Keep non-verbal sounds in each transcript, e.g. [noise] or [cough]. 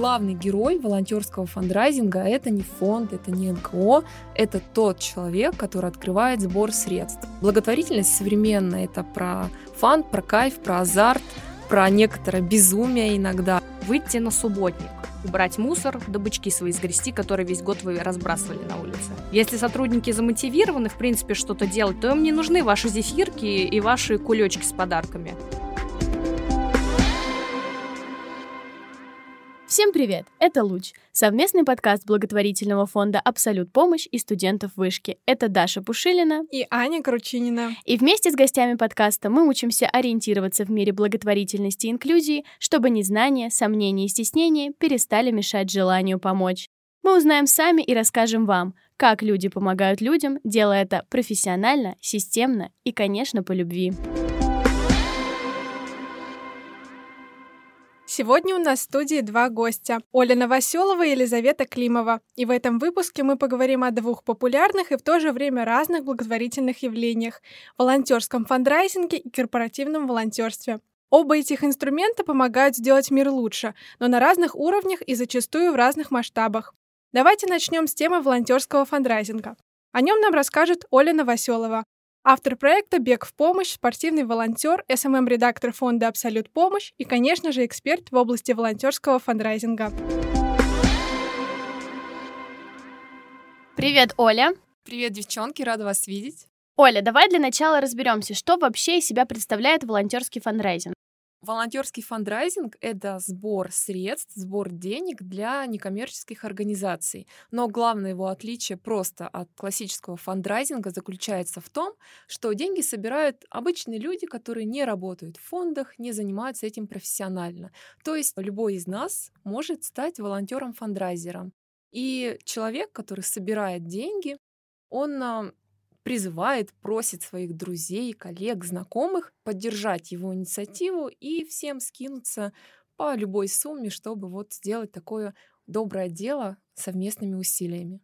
главный герой волонтерского фандрайзинга это не фонд, это не НКО, это тот человек, который открывает сбор средств. Благотворительность современная это про фан, про кайф, про азарт, про некоторое безумие иногда. Выйти на субботник, убрать мусор, да бычки свои сгрести, которые весь год вы разбрасывали на улице. Если сотрудники замотивированы, в принципе, что-то делать, то им не нужны ваши зефирки и ваши кулечки с подарками. Всем привет! Это «Луч» — совместный подкаст благотворительного фонда «Абсолют помощь» и студентов вышки. Это Даша Пушилина и Аня Кручинина. И вместе с гостями подкаста мы учимся ориентироваться в мире благотворительности и инклюзии, чтобы незнание, сомнения и стеснения перестали мешать желанию помочь. Мы узнаем сами и расскажем вам, как люди помогают людям, делая это профессионально, системно и, конечно, по любви. Сегодня у нас в студии два гостя – Оля Новоселова и Елизавета Климова. И в этом выпуске мы поговорим о двух популярных и в то же время разных благотворительных явлениях – волонтерском фандрайзинге и корпоративном волонтерстве. Оба этих инструмента помогают сделать мир лучше, но на разных уровнях и зачастую в разных масштабах. Давайте начнем с темы волонтерского фандрайзинга. О нем нам расскажет Оля Новоселова, Автор проекта «Бег в помощь», спортивный волонтер, SMM-редактор фонда «Абсолют помощь» и, конечно же, эксперт в области волонтерского фандрайзинга. Привет, Оля. Привет, девчонки, рада вас видеть. Оля, давай для начала разберемся, что вообще из себя представляет волонтерский фандрайзинг. Волонтерский фандрайзинг — это сбор средств, сбор денег для некоммерческих организаций. Но главное его отличие просто от классического фандрайзинга заключается в том, что деньги собирают обычные люди, которые не работают в фондах, не занимаются этим профессионально. То есть любой из нас может стать волонтером-фандрайзером. И человек, который собирает деньги, он а, призывает, просит своих друзей, коллег, знакомых поддержать его инициативу и всем скинуться по любой сумме, чтобы вот сделать такое доброе дело совместными усилиями.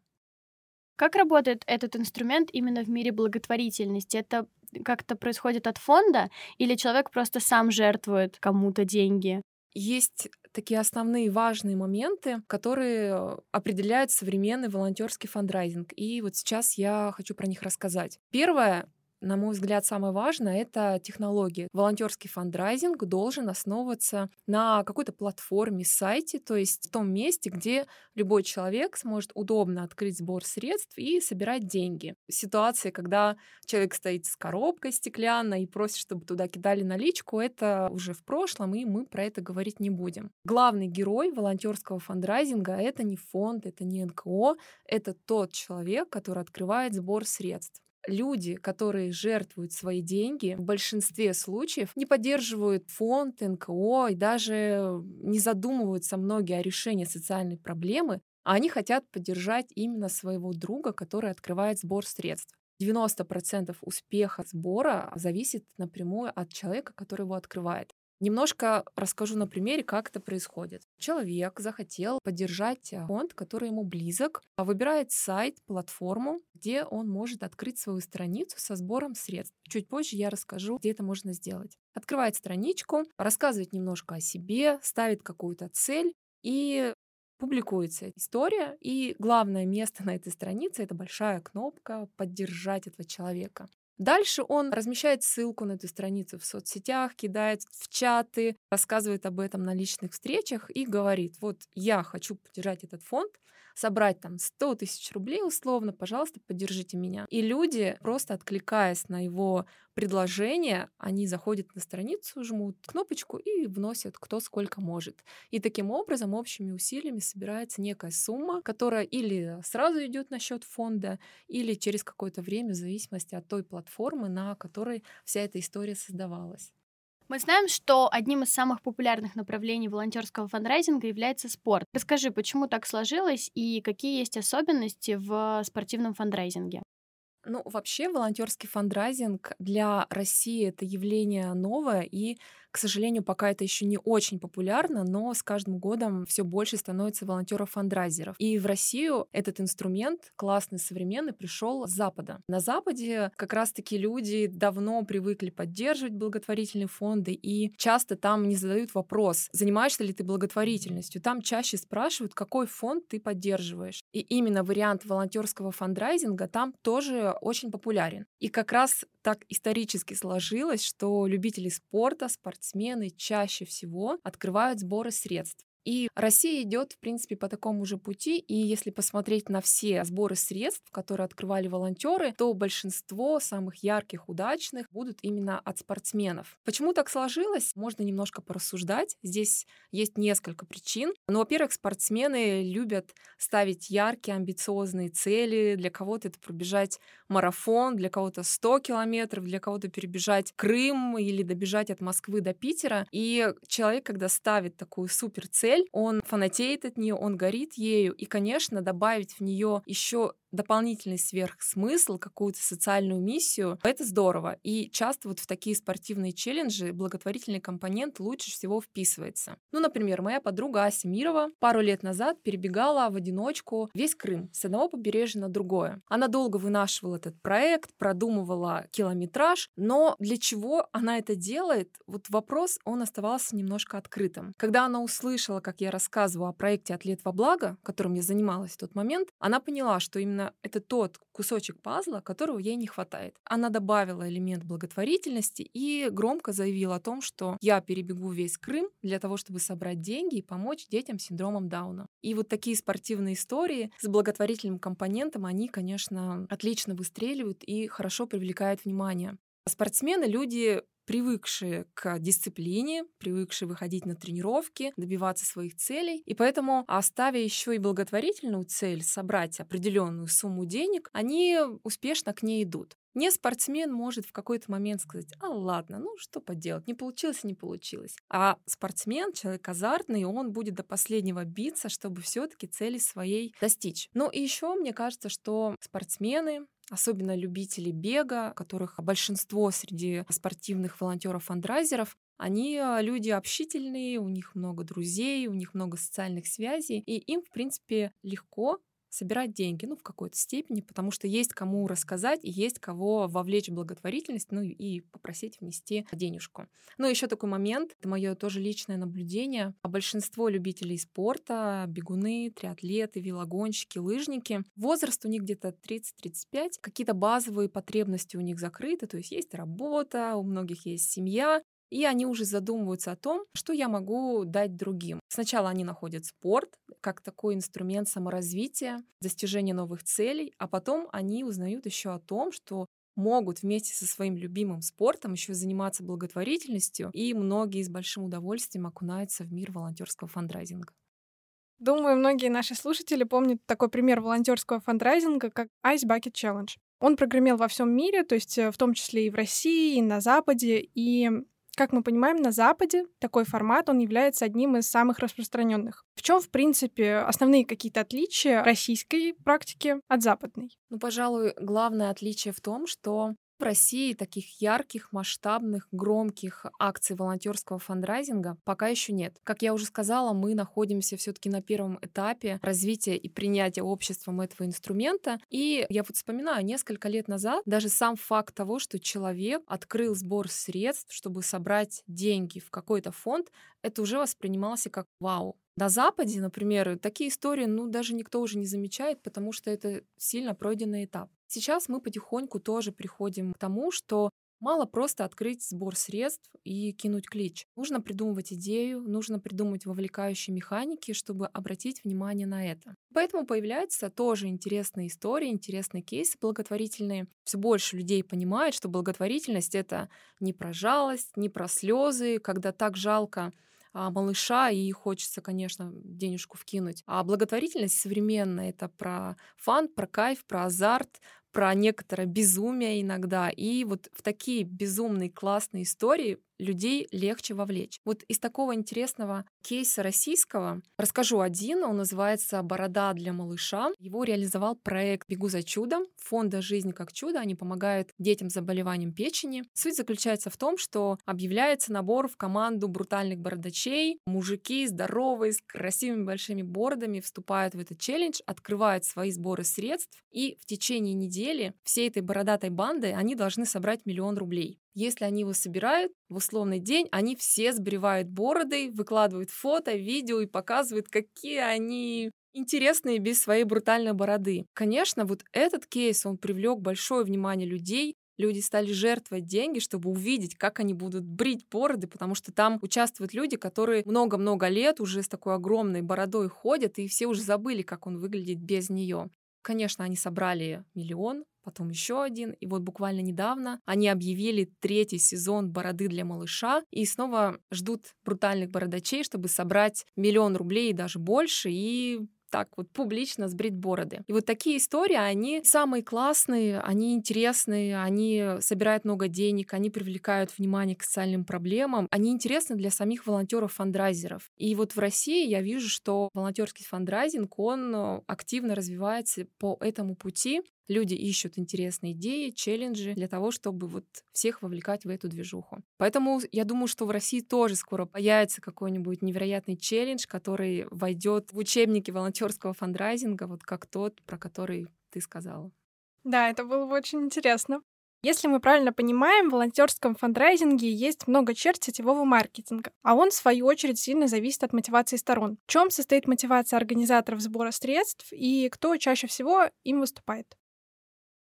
Как работает этот инструмент именно в мире благотворительности? Это как-то происходит от фонда или человек просто сам жертвует кому-то деньги? Есть такие основные важные моменты, которые определяют современный волонтерский фандрайзинг. И вот сейчас я хочу про них рассказать. Первое на мой взгляд, самое важное — это технологии. Волонтерский фандрайзинг должен основываться на какой-то платформе, сайте, то есть в том месте, где любой человек сможет удобно открыть сбор средств и собирать деньги. Ситуация, когда человек стоит с коробкой стеклянной и просит, чтобы туда кидали наличку, это уже в прошлом, и мы про это говорить не будем. Главный герой волонтерского фандрайзинга — это не фонд, это не НКО, это тот человек, который открывает сбор средств люди, которые жертвуют свои деньги, в большинстве случаев не поддерживают фонд, НКО и даже не задумываются многие о решении социальной проблемы, а они хотят поддержать именно своего друга, который открывает сбор средств. 90% успеха сбора зависит напрямую от человека, который его открывает. Немножко расскажу на примере, как это происходит. Человек захотел поддержать э, фонд, который ему близок, а выбирает сайт, платформу, где он может открыть свою страницу со сбором средств. Чуть позже я расскажу, где это можно сделать. Открывает страничку, рассказывает немножко о себе, ставит какую-то цель и публикуется история, и главное место на этой странице — это большая кнопка «Поддержать этого человека». Дальше он размещает ссылку на эту страницу в соцсетях, кидает в чаты, рассказывает об этом на личных встречах и говорит, вот я хочу поддержать этот фонд, собрать там 100 тысяч рублей условно, пожалуйста, поддержите меня. И люди, просто откликаясь на его предложение, они заходят на страницу, жмут кнопочку и вносят кто сколько может. И таким образом общими усилиями собирается некая сумма, которая или сразу идет на счет фонда, или через какое-то время, в зависимости от той платформы, на которой вся эта история создавалась. Мы знаем, что одним из самых популярных направлений волонтерского фандрайзинга является спорт. Расскажи, почему так сложилось и какие есть особенности в спортивном фандрайзинге? Ну, вообще, волонтерский фандрайзинг для России это явление новое, и к сожалению, пока это еще не очень популярно, но с каждым годом все больше становится волонтеров-фандрайзеров. И в Россию этот инструмент классный, современный, пришел с Запада. На Западе как раз-таки люди давно привыкли поддерживать благотворительные фонды, и часто там не задают вопрос, занимаешься ли ты благотворительностью. Там чаще спрашивают, какой фонд ты поддерживаешь. И именно вариант волонтерского фандрайзинга там тоже очень популярен. И как раз так исторически сложилось, что любители спорта, спортсмены чаще всего открывают сборы средств. И Россия идет, в принципе, по такому же пути. И если посмотреть на все сборы средств, которые открывали волонтеры, то большинство самых ярких, удачных будут именно от спортсменов. Почему так сложилось? Можно немножко порассуждать. Здесь есть несколько причин. Ну, во-первых, спортсмены любят ставить яркие, амбициозные цели. Для кого-то это пробежать марафон, для кого-то 100 километров, для кого-то перебежать Крым или добежать от Москвы до Питера. И человек, когда ставит такую супер цель, цель, он фанатеет от нее, он горит ею, и, конечно, добавить в нее еще дополнительный сверхсмысл, какую-то социальную миссию, это здорово. И часто вот в такие спортивные челленджи благотворительный компонент лучше всего вписывается. Ну, например, моя подруга Ася Мирова пару лет назад перебегала в одиночку весь Крым с одного побережья на другое. Она долго вынашивала этот проект, продумывала километраж, но для чего она это делает, вот вопрос, он оставался немножко открытым. Когда она услышала, как я рассказывала о проекте «Атлет во благо», которым я занималась в тот момент, она поняла, что именно это тот кусочек пазла, которого ей не хватает. Она добавила элемент благотворительности и громко заявила о том, что я перебегу весь Крым для того, чтобы собрать деньги и помочь детям с синдромом Дауна. И вот такие спортивные истории с благотворительным компонентом, они, конечно, отлично выстреливают и хорошо привлекают внимание. Спортсмены — люди привыкшие к дисциплине, привыкшие выходить на тренировки, добиваться своих целей. И поэтому, оставя еще и благотворительную цель собрать определенную сумму денег, они успешно к ней идут. Не спортсмен может в какой-то момент сказать, а ладно, ну что поделать, не получилось, не получилось. А спортсмен, человек азартный, он будет до последнего биться, чтобы все-таки цели своей достичь. Ну и еще мне кажется, что спортсмены, особенно любители бега, которых большинство среди спортивных волонтеров-фандрайзеров, они а, люди общительные, у них много друзей, у них много социальных связей, и им, в принципе, легко собирать деньги, ну, в какой-то степени, потому что есть кому рассказать и есть кого вовлечь в благотворительность, ну, и попросить внести денежку. Ну, еще такой момент, это мое тоже личное наблюдение. А большинство любителей спорта, бегуны, триатлеты, велогонщики, лыжники, возраст у них где-то 30-35, какие-то базовые потребности у них закрыты, то есть есть работа, у многих есть семья, и они уже задумываются о том, что я могу дать другим. Сначала они находят спорт как такой инструмент саморазвития, достижения новых целей, а потом они узнают еще о том, что могут вместе со своим любимым спортом еще заниматься благотворительностью, и многие с большим удовольствием окунаются в мир волонтерского фандрайзинга. Думаю, многие наши слушатели помнят такой пример волонтерского фандрайзинга, как Ice Bucket Challenge. Он прогремел во всем мире, то есть э, в том числе и в России, и на Западе, и как мы понимаем, на Западе такой формат, он является одним из самых распространенных. В чем, в принципе, основные какие-то отличия российской практики от западной? Ну, пожалуй, главное отличие в том, что в России таких ярких, масштабных, громких акций волонтерского фандрайзинга пока еще нет. Как я уже сказала, мы находимся все-таки на первом этапе развития и принятия обществом этого инструмента. И я вот вспоминаю, несколько лет назад даже сам факт того, что человек открыл сбор средств, чтобы собрать деньги в какой-то фонд, это уже воспринималось как вау. На Западе, например, такие истории, ну, даже никто уже не замечает, потому что это сильно пройденный этап. Сейчас мы потихоньку тоже приходим к тому, что Мало просто открыть сбор средств и кинуть клич. Нужно придумывать идею, нужно придумать вовлекающие механики, чтобы обратить внимание на это. Поэтому появляются тоже интересные истории, интересные кейсы благотворительные. Все больше людей понимает, что благотворительность — это не про жалость, не про слезы, когда так жалко малыша, и хочется, конечно, денежку вкинуть. А благотворительность современная — это про фан, про кайф, про азарт, про некоторое безумие иногда. И вот в такие безумные классные истории людей легче вовлечь. Вот из такого интересного кейса российского расскажу один. Он называется «Борода для малыша». Его реализовал проект «Бегу за чудом» фонда «Жизнь как чудо». Они помогают детям с заболеванием печени. Суть заключается в том, что объявляется набор в команду брутальных бородачей. Мужики здоровые, с красивыми большими бородами вступают в этот челлендж, открывают свои сборы средств, и в течение недели всей этой бородатой банды они должны собрать миллион рублей. Если они его собирают в условный день, они все сбривают бороды, выкладывают фото, видео и показывают, какие они интересные без своей брутальной бороды. Конечно, вот этот кейс, он привлек большое внимание людей, люди стали жертвовать деньги, чтобы увидеть, как они будут брить бороды, потому что там участвуют люди, которые много-много лет уже с такой огромной бородой ходят, и все уже забыли, как он выглядит без нее. Конечно, они собрали миллион, потом еще один. И вот буквально недавно они объявили третий сезон «Бороды для малыша» и снова ждут брутальных бородачей, чтобы собрать миллион рублей и даже больше, и так вот публично сбрить бороды. И вот такие истории, они самые классные, они интересные, они собирают много денег, они привлекают внимание к социальным проблемам, они интересны для самих волонтеров-фандрайзеров. И вот в России я вижу, что волонтерский фандрайзинг, он активно развивается по этому пути. Люди ищут интересные идеи, челленджи для того, чтобы вот всех вовлекать в эту движуху. Поэтому я думаю, что в России тоже скоро появится какой-нибудь невероятный челлендж, который войдет в учебники волонтерского фандрайзинга, вот как тот, про который ты сказала. Да, это было бы очень интересно. Если мы правильно понимаем, в волонтерском фандрайзинге есть много черт сетевого маркетинга, а он, в свою очередь, сильно зависит от мотивации сторон. В чем состоит мотивация организаторов сбора средств и кто чаще всего им выступает?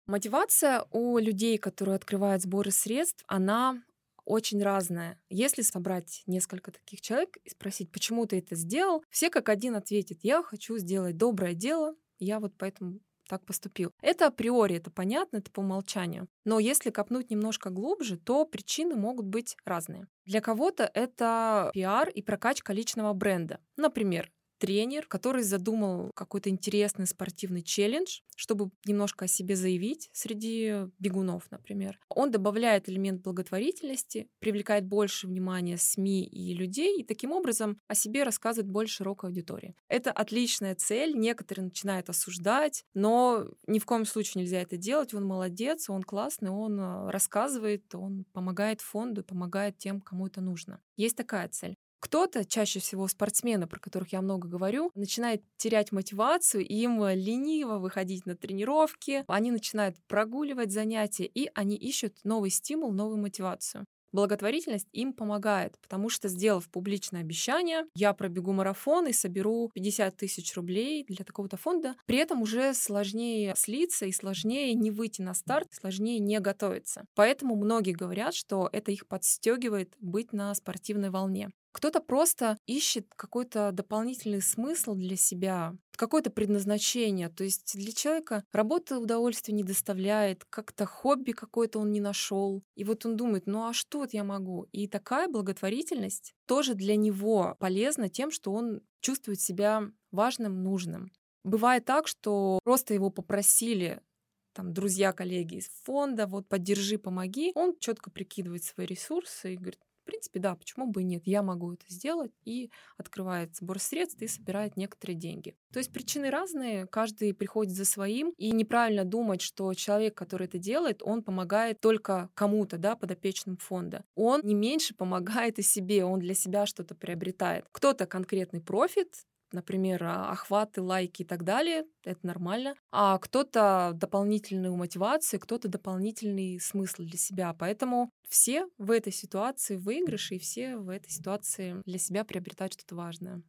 Мотивация у людей, которые открывают сборы средств, она очень разная. Если собрать несколько таких человек и спросить, почему ты это сделал, все как один ответят, я хочу сделать доброе дело, я вот поэтому так поступил. Это априори, это понятно, это по умолчанию. Но если копнуть немножко глубже, то причины могут быть разные. Для кого-то это пиар и прокачка личного бренда. Например, тренер, который задумал какой-то интересный спортивный челлендж, чтобы немножко о себе заявить среди бегунов, например. Он добавляет элемент благотворительности, привлекает больше внимания СМИ и людей, и таким образом о себе рассказывает больше широкой аудитории. Это отличная цель, некоторые начинают осуждать, но ни в коем случае нельзя это делать. Он молодец, он классный, он э, рассказывает, он помогает фонду, помогает тем, кому это нужно. Есть такая цель. Кто-то, чаще всего спортсмены, про которых я много говорю, начинает терять мотивацию, им лениво выходить на тренировки, они начинают прогуливать занятия, и они ищут новый стимул, новую мотивацию благотворительность им помогает, потому что, сделав публичное обещание, я пробегу марафон и соберу 50 тысяч рублей для такого-то фонда, при этом уже сложнее слиться и сложнее не выйти на старт, сложнее не готовиться. Поэтому многие говорят, что это их подстегивает быть на спортивной волне. Кто-то просто ищет какой-то дополнительный смысл для себя, какое-то предназначение. То есть для человека работа удовольствия не доставляет, как-то хобби какое-то он не нашел. И вот он думает, ну а что вот я могу? И такая благотворительность тоже для него полезна тем, что он чувствует себя важным, нужным. Бывает так, что просто его попросили там друзья, коллеги из фонда, вот поддержи, помоги. Он четко прикидывает свои ресурсы и говорит, в принципе, да, почему бы и нет, я могу это сделать, и открывает сбор средств и собирает некоторые деньги. То есть причины разные, каждый приходит за своим, и неправильно думать, что человек, который это делает, он помогает только кому-то, да, подопечным фонда. Он не меньше помогает и себе, он для себя что-то приобретает. Кто-то конкретный профит, например, а, охваты, лайки и так далее, это нормально. А кто-то дополнительную мотивацию, кто-то дополнительный смысл для себя. Поэтому все в этой ситуации выигрыши, и все в этой ситуации для себя приобретают что-то важное.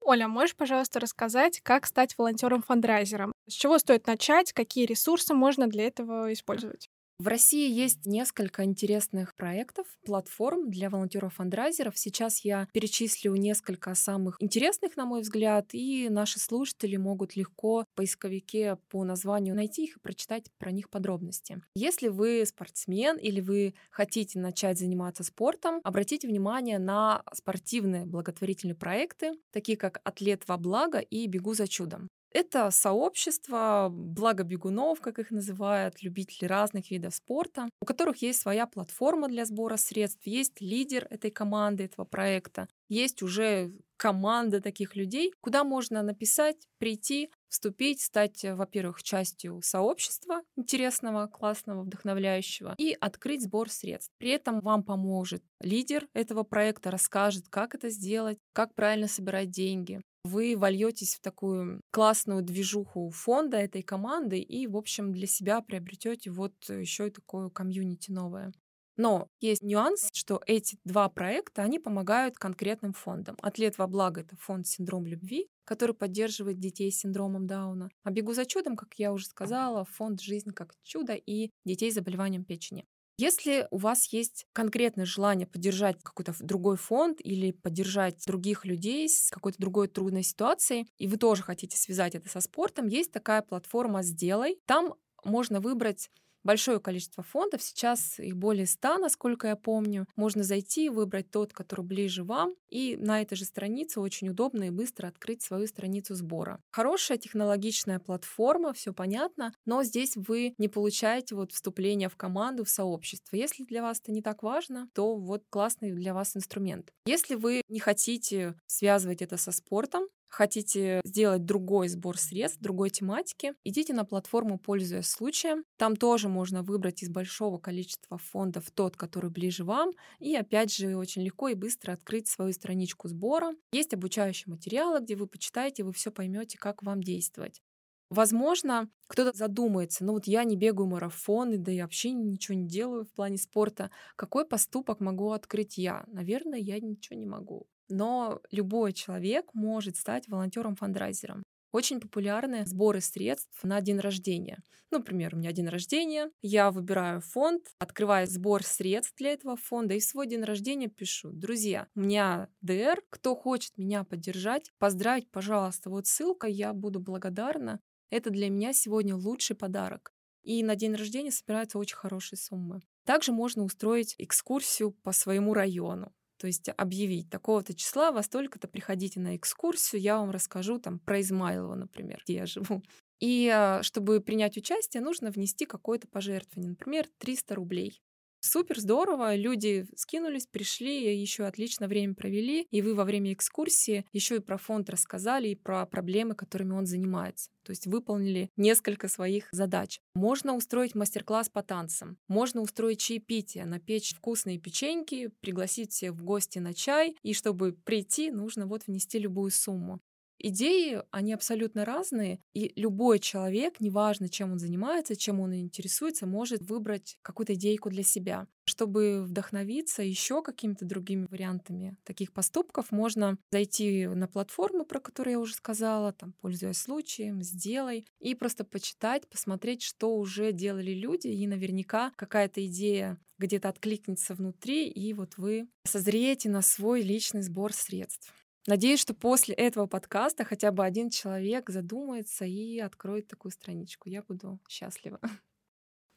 Оля, можешь, пожалуйста, рассказать, как стать волонтером-фандрайзером? С чего стоит начать, какие ресурсы можно для этого использовать? В России есть несколько интересных проектов, платформ для волонтеров-фандрайзеров. Сейчас я перечислю несколько самых интересных, на мой взгляд, и наши слушатели могут легко в поисковике по названию найти их и прочитать про них подробности. Если вы спортсмен или вы хотите начать заниматься спортом, обратите внимание на спортивные благотворительные проекты, такие как «Атлет во благо» и «Бегу за чудом». Это сообщество благо бегунов, как их называют, любителей разных видов спорта, у которых есть своя платформа для сбора средств, есть лидер этой команды, этого проекта, есть уже команда таких людей, куда можно написать, прийти, вступить, стать, э, во-первых, частью сообщества интересного, классного, вдохновляющего и открыть сбор средств. При этом вам поможет лидер этого проекта, расскажет, как это сделать, как правильно собирать деньги, вы вольетесь в такую классную движуху фонда этой команды и, в общем, для себя приобретете вот еще и такое комьюнити новое. Но есть нюанс, что эти два проекта, они помогают конкретным фондам. «Атлет во благо» — это фонд «Синдром любви», который поддерживает детей с синдромом Дауна. А «Бегу за чудом», как я уже сказала, фонд «Жизнь как чудо» и детей с заболеванием печени. Если у вас есть конкретное желание поддержать какой-то другой фонд или поддержать других людей с какой-то другой трудной ситуацией, и вы тоже хотите связать это со спортом, есть такая платформа «Сделай». Там можно выбрать большое количество фондов, сейчас их более 100, насколько я помню. Можно зайти, выбрать тот, который ближе вам, и на этой же странице очень удобно и быстро открыть свою страницу сбора. Хорошая технологичная платформа, все понятно, но здесь вы не получаете вот вступление в команду, в сообщество. Если для вас это не так важно, то вот классный для вас инструмент. Если вы не хотите связывать это со спортом, хотите сделать другой сбор средств, другой тематики, идите на платформу «Пользуясь случаем». Там тоже можно выбрать из большого количества фондов тот, который ближе вам, и опять же очень легко и быстро открыть свою страничку сбора. Есть обучающие материалы, где вы почитаете, вы все поймете, как вам действовать. Возможно, кто-то задумается, ну вот я не бегаю марафоны, да и вообще ничего не делаю в плане спорта. Какой поступок могу открыть я? Наверное, я ничего не могу но любой человек может стать волонтером-фандрайзером. Очень популярны сборы средств на день рождения. Ну, например, у меня день рождения, я выбираю фонд, открываю сбор средств для этого фонда и в свой день рождения пишу, друзья, у меня ДР, кто хочет меня поддержать, поздравить, пожалуйста, вот ссылка, я буду благодарна. Это для меня сегодня лучший подарок. И на день рождения собираются очень хорошие суммы. Также можно устроить экскурсию по своему району. То есть объявить такого-то числа, во столько-то приходите на экскурсию, я вам расскажу там про Измайлово, например, где я живу. И а, чтобы принять участие, нужно внести какое-то пожертвование, например, 300 рублей. Супер здорово, люди скинулись, пришли, еще отлично время провели, и вы во время экскурсии еще и про фонд рассказали, и про проблемы, которыми он занимается. То есть выполнили несколько своих задач. Можно устроить мастер-класс по танцам, можно устроить чаепитие, напечь вкусные печеньки, пригласить всех в гости на чай, и чтобы прийти, нужно вот внести любую сумму. Идеи, они абсолютно разные, и любой человек, неважно, чем он занимается, чем он интересуется, может выбрать какую-то идейку для себя. Чтобы вдохновиться еще какими-то другими вариантами таких поступков, можно зайти на платформу, про которую я уже сказала, там, пользуясь случаем, сделай, и просто почитать, посмотреть, что уже делали люди, и наверняка какая-то идея где-то откликнется внутри, и вот вы созреете на свой личный сбор средств. Надеюсь, что после этого подкаста хотя бы один человек задумается и откроет такую страничку. Я буду счастлива. [laughs]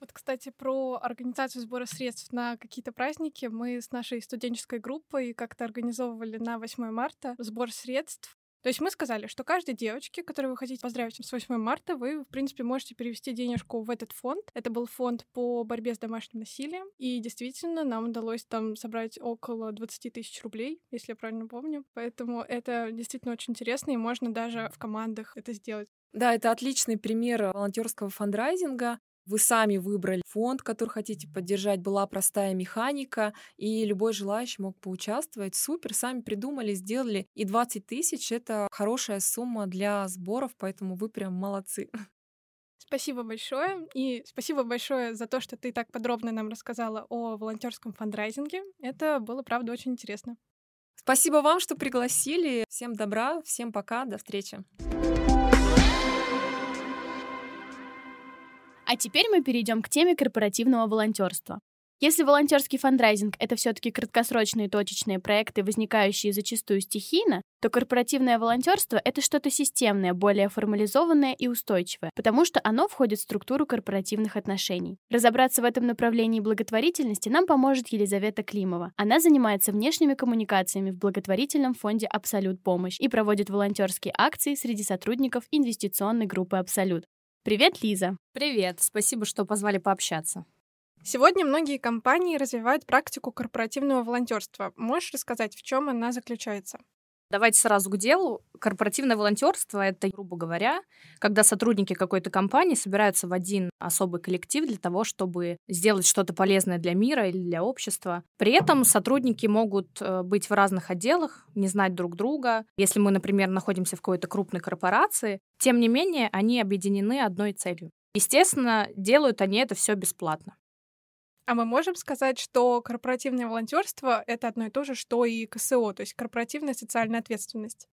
Вот, кстати, про организацию сбора средств на какие-то праздники. Мы с нашей студенческой группой как-то организовывали на 8 марта сбор средств то есть мы сказали, что каждой девочке, которую вы хотите поздравить с 8 марта, вы, в принципе, можете перевести денежку в этот фонд. Это был фонд по борьбе с домашним насилием. И действительно, нам удалось там собрать около 20 тысяч рублей, если я правильно помню. Поэтому это действительно очень интересно, и можно даже в командах это сделать. Да, это отличный пример волонтерского фандрайзинга вы сами выбрали фонд, который хотите поддержать, была простая механика, и любой желающий мог поучаствовать. Супер, сами придумали, сделали. И 20 тысяч — это хорошая сумма для сборов, поэтому вы прям молодцы. Спасибо большое. И спасибо большое за то, что ты так подробно нам рассказала о волонтерском фандрайзинге. Это было, правда, очень интересно. Спасибо вам, что пригласили. Всем добра, всем пока, до встречи. А теперь мы перейдем к теме корпоративного волонтерства. Если волонтерский фандрайзинг — это все-таки краткосрочные точечные проекты, возникающие зачастую стихийно, то корпоративное волонтерство — это что-то системное, более формализованное и устойчивое, потому что оно входит в структуру корпоративных отношений. Разобраться в этом направлении благотворительности нам поможет Елизавета Климова. Она занимается внешними коммуникациями в благотворительном фонде «Абсолют помощь» и проводит волонтерские акции среди сотрудников инвестиционной группы «Абсолют». Привет, Лиза! Привет! Спасибо, что позвали пообщаться. Сегодня многие компании развивают практику корпоративного волонтерства. Можешь рассказать, в чем она заключается? Давайте сразу к делу. Корпоративное волонтерство это, грубо говоря, когда сотрудники какой-то компании собираются в один особый коллектив для того, чтобы сделать что-то полезное для мира или для общества. При этом сотрудники могут э, быть в разных отделах, не знать друг друга. Если мы, например, находимся в какой-то крупной корпорации, тем не менее, они объединены одной целью. Естественно, делают они это все бесплатно. А мы можем сказать, что корпоративное волонтерство это одно и то же, что и КСО, то есть корпоративная социальная ответственность.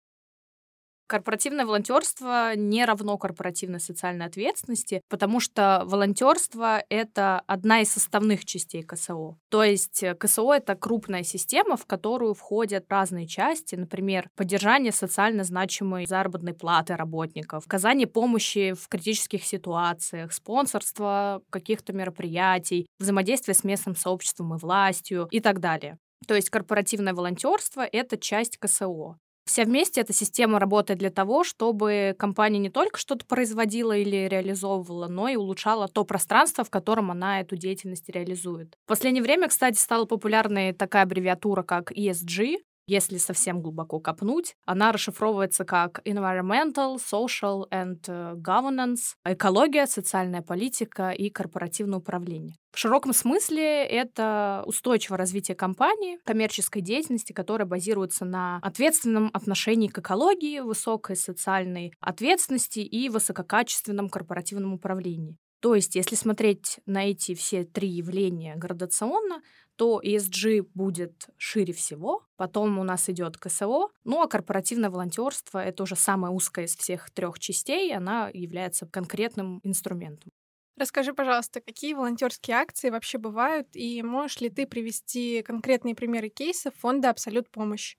Корпоративное волонтерство не равно корпоративной социальной ответственности, потому что волонтерство это одна из составных частей КСО. То есть э, КСО это крупная система, в которую входят разные части, например, поддержание социально значимой заработной платы работников, оказание помощи в критических ситуациях, спонсорство каких-то мероприятий, взаимодействие с местным сообществом и властью и так далее. То есть корпоративное волонтерство — это часть КСО. Вся вместе эта система работает для того, чтобы компания не только что-то производила или реализовывала, но и улучшала то пространство, в котором она эту деятельность реализует. В последнее время, кстати, стала популярной такая аббревиатура, как ESG, если совсем глубоко копнуть, она расшифровывается как Environmental, Social and э, Governance, экология, социальная политика и корпоративное управление. В широком смысле это устойчивое развитие компании, коммерческой деятельности, которая базируется на ответственном отношении к экологии, высокой социальной ответственности и высококачественном корпоративном управлении. То есть, если смотреть на эти все три явления градационно, то ESG будет шире всего, потом у нас идет КСО, ну а корпоративное волонтерство это уже самая узкая из всех трех частей, она является конкретным инструментом. Расскажи, пожалуйста, какие волонтерские акции вообще бывают, и можешь ли ты привести конкретные примеры кейсов фонда Абсолют помощь?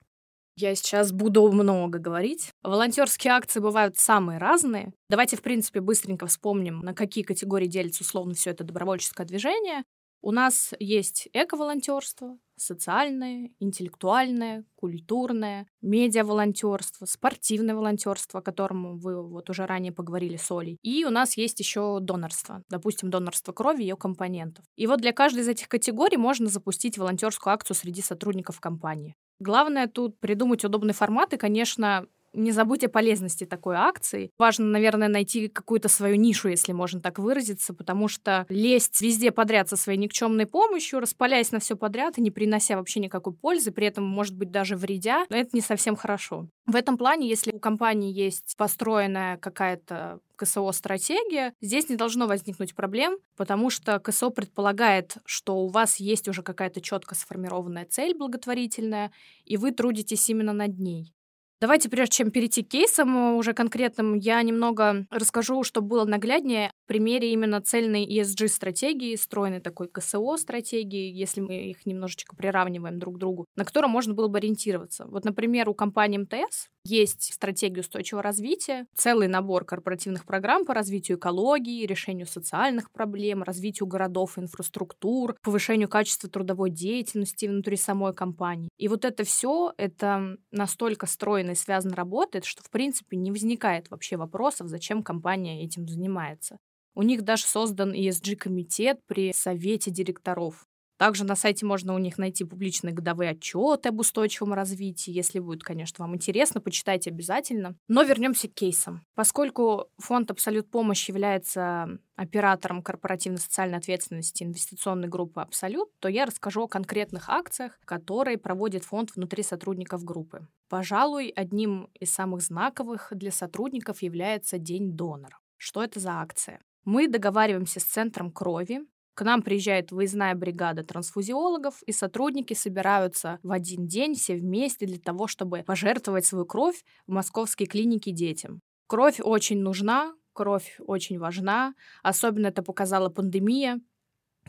Я сейчас буду много говорить. Волонтерские акции бывают самые разные. Давайте, в принципе, быстренько вспомним, на какие категории делится условно все это добровольческое движение. У нас есть эко-волонтерство, социальное, интеллектуальное, культурное, медиа-волонтерство, спортивное волонтерство, о котором вы вот уже ранее поговорили с Олей. И у нас есть еще донорство, допустим, донорство крови и ее компонентов. И вот для каждой из этих категорий можно запустить волонтерскую акцию среди сотрудников компании. Главное тут придумать удобный формат и, конечно, не забудь о полезности такой акции. Важно, наверное, найти какую-то свою нишу, если можно так выразиться, потому что лезть везде подряд со своей никчемной помощью, распаляясь на все подряд и не принося вообще никакой пользы, при этом, может быть, даже вредя, это не совсем хорошо. В этом плане, если у компании есть построенная какая-то КСО-стратегия, здесь не должно возникнуть проблем, потому что КСО предполагает, что у вас есть уже какая-то четко сформированная цель благотворительная, и вы трудитесь именно над ней. Давайте, прежде чем перейти к кейсам уже конкретным, я немного расскажу, чтобы было нагляднее, в примере именно цельной ESG-стратегии, стройной такой КСО-стратегии, если мы их немножечко приравниваем друг к другу, на котором можно было бы ориентироваться. Вот, например, у компании МТС есть стратегия устойчивого развития, целый набор корпоративных программ по развитию экологии, решению социальных проблем, развитию городов, инфраструктур, повышению качества трудовой деятельности внутри самой компании. И вот это все, это настолько стройно и связано работает, что, в принципе, не возникает вообще вопросов, зачем компания этим занимается. У них даже создан ESG-комитет при совете директоров. Также на сайте можно у них найти публичные годовые отчеты об устойчивом развитии. Если будет, конечно, вам интересно, почитайте обязательно. Но вернемся к кейсам. Поскольку фонд Абсолют Помощь является оператором корпоративной социальной ответственности инвестиционной группы Абсолют, то я расскажу о конкретных акциях, которые проводит фонд внутри сотрудников группы. Пожалуй, одним из самых знаковых для сотрудников является День донора. Что это за акция? Мы договариваемся с Центром крови к нам приезжает выездная бригада трансфузиологов, и сотрудники собираются в один день все вместе для того, чтобы пожертвовать свою кровь в московские клиники детям. Кровь очень нужна, кровь очень важна, особенно это показала пандемия.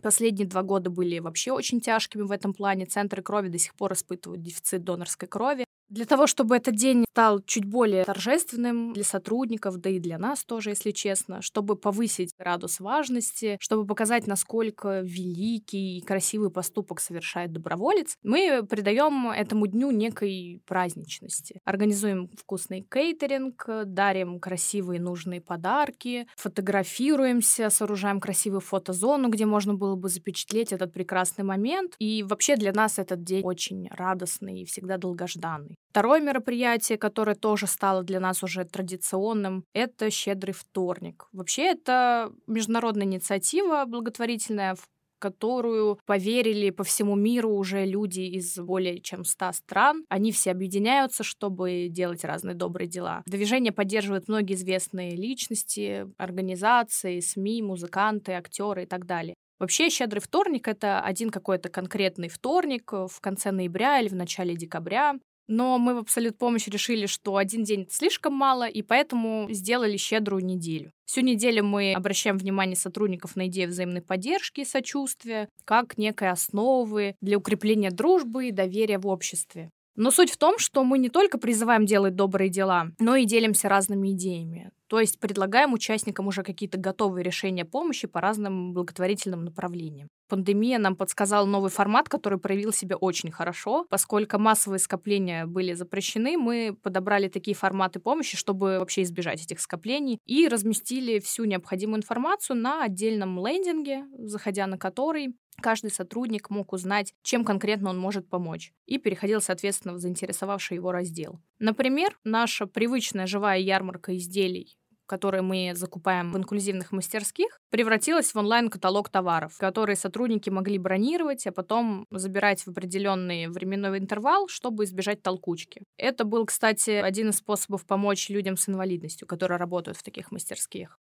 Последние два года были вообще очень тяжкими в этом плане. Центры крови до сих пор испытывают дефицит донорской крови. Для того, чтобы этот день стал чуть более торжественным для сотрудников, да и для нас тоже, если честно, чтобы повысить градус важности, чтобы показать, насколько великий и красивый поступок совершает доброволец, мы придаем этому дню некой праздничности. Организуем вкусный кейтеринг, дарим красивые нужные подарки, фотографируемся, сооружаем красивую фотозону, где можно было бы запечатлеть этот прекрасный момент. И вообще для нас этот день очень радостный и всегда долгожданный. Второе мероприятие, которое тоже стало для нас уже традиционным, это «Щедрый вторник». Вообще это международная инициатива благотворительная, в которую поверили по всему миру уже люди из более чем 100 стран. Они все объединяются, чтобы делать разные добрые дела. Движение поддерживают многие известные личности, организации, СМИ, музыканты, актеры и так далее. Вообще, щедрый вторник — это один какой-то конкретный вторник в конце ноября или в начале декабря, но мы в Абсолют Помощь решили, что один день слишком мало, и поэтому сделали щедрую неделю. Всю неделю мы обращаем внимание сотрудников на идею взаимной поддержки и сочувствия, как некой основы для укрепления дружбы и доверия в обществе. Но суть в том, что мы не только призываем делать добрые дела, но и делимся разными идеями. То есть предлагаем участникам уже какие-то готовые решения помощи по разным благотворительным направлениям. Пандемия нам подсказала новый формат, который проявил себя очень хорошо. Поскольку массовые скопления были запрещены, мы подобрали такие форматы помощи, чтобы вообще избежать этих скоплений, и разместили всю необходимую информацию на отдельном лендинге, заходя на который каждый сотрудник мог узнать, чем конкретно он может помочь, и переходил, соответственно, в заинтересовавший его раздел. Например, наша привычная живая ярмарка изделий которые мы закупаем в инклюзивных мастерских, превратилась в онлайн-каталог товаров, которые сотрудники могли бронировать, а потом забирать в определенный временной интервал, чтобы избежать толкучки. Это был, кстати, один из способов помочь людям с инвалидностью, которые работают в таких мастерских.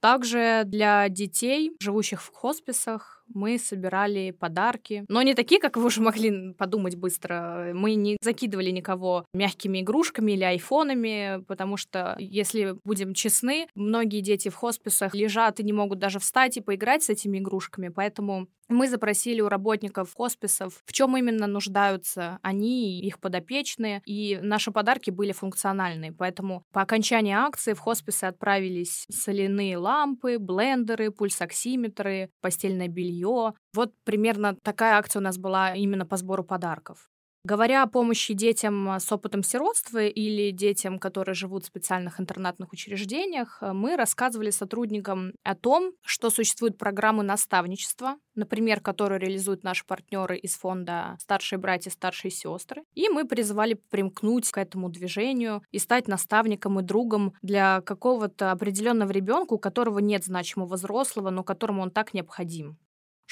Также для детей, живущих в хосписах, мы собирали подарки. Но не такие, как вы уже могли подумать быстро. Мы не закидывали никого мягкими игрушками или айфонами, потому что, если будем честны, многие дети в хосписах лежат и не могут даже встать и поиграть с этими игрушками. Поэтому мы запросили у работников хосписов, в чем именно нуждаются они их подопечные, и наши подарки были функциональные. Поэтому по окончании акции в хосписы отправились соляные лампы, блендеры, пульсоксиметры, постельное белье, жилье. Вот примерно такая акция у нас была именно по сбору подарков. Говоря о помощи детям с опытом сиротства или детям, которые живут в специальных интернатных учреждениях, мы рассказывали сотрудникам о том, что существуют программы наставничества, например, которые реализуют наши партнеры из фонда «Старшие братья, старшие сестры». И мы призывали примкнуть к этому движению и стать наставником и другом для какого-то определенного ребенка, у которого нет значимого взрослого, но которому он так необходим.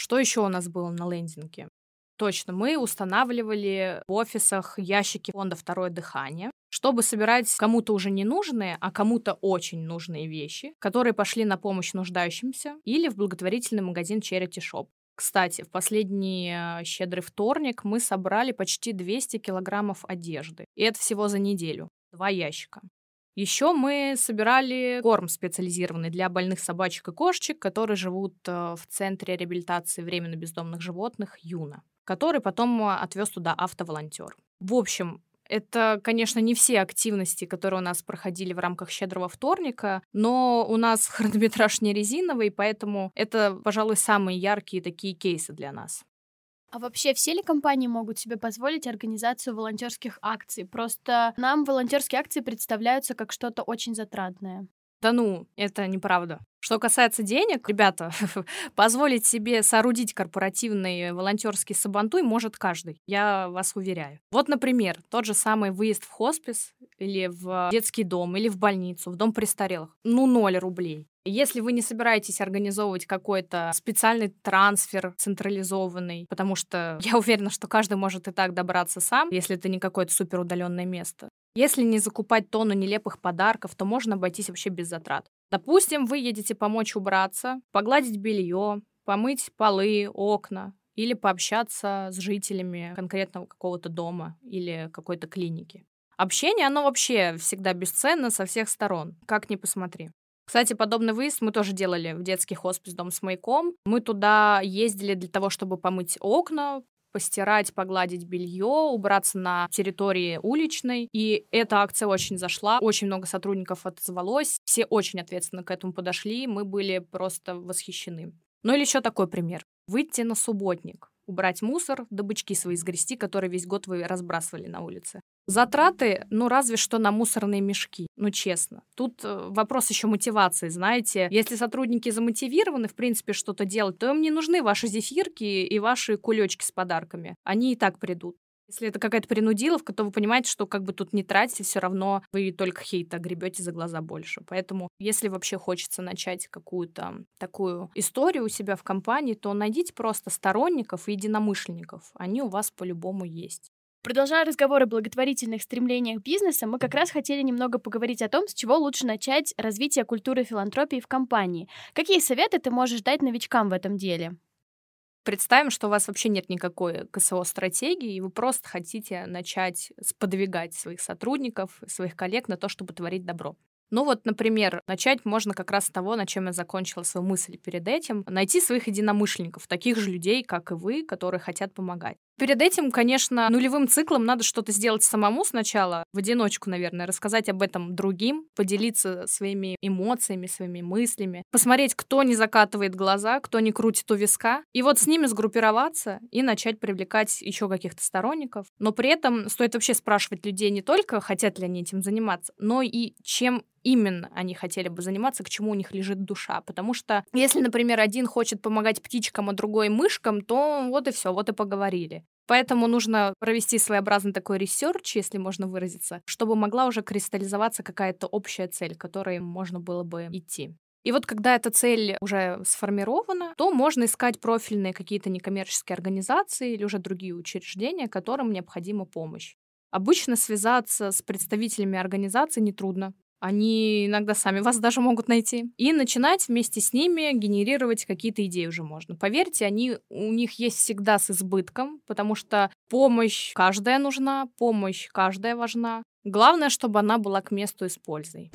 Что еще у нас было на лендинге? Точно, мы устанавливали в офисах ящики фонда «Второе дыхание», чтобы собирать кому-то уже не нужные, а кому-то очень нужные вещи, которые пошли на помощь нуждающимся или в благотворительный магазин Charity Shop. Кстати, в последний э, щедрый вторник мы собрали почти 200 килограммов одежды. И это всего за неделю. Два ящика. Еще мы собирали корм специализированный для больных собачек и кошечек, которые живут э, в Центре реабилитации временно бездомных животных Юна, который потом э, отвез туда автоволонтер. В общем, это, конечно, не все активности, которые у нас проходили в рамках «Щедрого вторника», но у нас [laughs] хронометраж не резиновый, поэтому это, пожалуй, самые яркие такие кейсы для нас. А вообще все ли компании могут себе позволить организацию волонтерских акций? Просто нам волонтерские акции представляются как что-то очень затратное. Да ну, это неправда. Что касается денег, ребята, [laughs] позволить себе соорудить корпоративный волонтерский сабантуй может каждый, я вас уверяю. Вот, например, тот же самый выезд в хоспис или в детский дом, или в больницу, в дом престарелых. Ну, ноль рублей. Если вы не собираетесь организовывать какой-то специальный трансфер централизованный, потому что [laughs] я уверена, что каждый может и так добраться сам, если это не какое-то супер удаленное место. Если не закупать тонну нелепых подарков, то можно обойтись вообще без затрат. Допустим, вы едете помочь убраться, погладить белье, помыть полы, окна или пообщаться с жителями конкретного какого-то дома или какой-то клиники. Общение, оно вообще всегда бесценно со всех сторон, как ни посмотри. Кстати, подобный выезд мы тоже делали в детский хоспис «Дом с маяком». Мы туда ездили для того, чтобы помыть окна, постирать, погладить белье, убраться на территории уличной. И эта акция очень зашла. Очень много сотрудников отозвалось. Все очень ответственно к этому подошли. Мы были просто восхищены. Ну или еще такой пример. Выйти на субботник убрать мусор, да бычки свои сгрести, которые весь год вы разбрасывали на улице. Затраты, ну, разве что на мусорные мешки, ну, честно. Тут э, вопрос еще мотивации, знаете. Если сотрудники замотивированы, в принципе, что-то делать, то им не нужны ваши зефирки и ваши кулечки с подарками. Они и так придут. Если это какая-то принудиловка, то вы понимаете, что как бы тут не тратите, все равно вы только хейта гребете за глаза больше. Поэтому, если вообще хочется начать какую-то такую историю у себя в компании, то найдите просто сторонников и единомышленников. Они у вас по-любому есть. Продолжая разговор о благотворительных стремлениях бизнеса, мы как раз хотели немного поговорить о том, с чего лучше начать развитие культуры филантропии в компании. Какие советы ты можешь дать новичкам в этом деле? Представим, что у вас вообще нет никакой КСО-стратегии, и вы просто хотите начать сподвигать своих сотрудников, своих коллег на то, чтобы творить добро. Ну вот, например, начать можно как раз с того, на чем я закончила свою мысль перед этим. Найти своих единомышленников, таких же людей, как и вы, которые хотят помогать. Перед этим, конечно, нулевым циклом надо что-то сделать самому сначала, в одиночку, наверное, рассказать об этом другим, поделиться своими эмоциями, своими мыслями, посмотреть, кто не закатывает глаза, кто не крутит у виска, и вот с ними сгруппироваться и начать привлекать еще каких-то сторонников. Но при этом стоит вообще спрашивать людей не только, хотят ли они этим заниматься, но и чем именно они хотели бы заниматься, к чему у них лежит душа. Потому что если, например, один хочет помогать птичкам, а другой мышкам, то вот и все, вот и поговорили. Поэтому нужно провести своеобразный такой research, если можно выразиться, чтобы могла уже кристаллизоваться какая-то общая цель, которой можно было бы идти. И вот когда эта цель уже сформирована, то можно искать профильные какие-то некоммерческие организации или уже другие учреждения, которым необходима помощь. Обычно связаться с представителями организации нетрудно. Они иногда сами вас даже могут найти. И начинать вместе с ними генерировать какие-то идеи уже можно. Поверьте, они у них есть всегда с избытком, потому что помощь каждая нужна, помощь каждая важна. Главное, чтобы она была к месту и с пользой.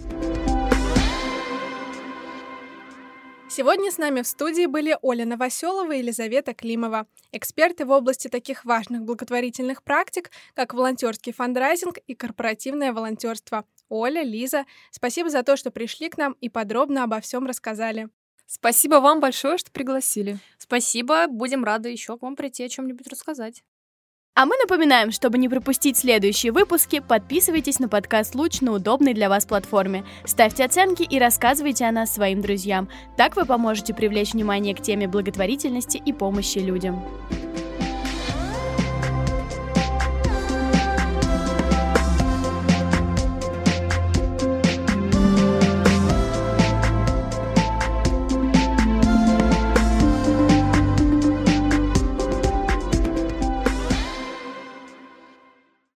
Сегодня с нами в студии были Оля Новоселова и Елизавета Климова, эксперты в области таких важных благотворительных практик, как волонтерский фандрайзинг и корпоративное волонтерство. Оля, Лиза, спасибо за то, что пришли к нам и подробно обо всем рассказали. Спасибо вам большое, что пригласили. Спасибо, будем рады еще к вам прийти о чем-нибудь рассказать. А мы напоминаем, чтобы не пропустить следующие выпуски, подписывайтесь на подкаст «Луч» на удобной для вас платформе. Ставьте оценки и рассказывайте о нас своим друзьям. Так вы поможете привлечь внимание к теме благотворительности и помощи людям.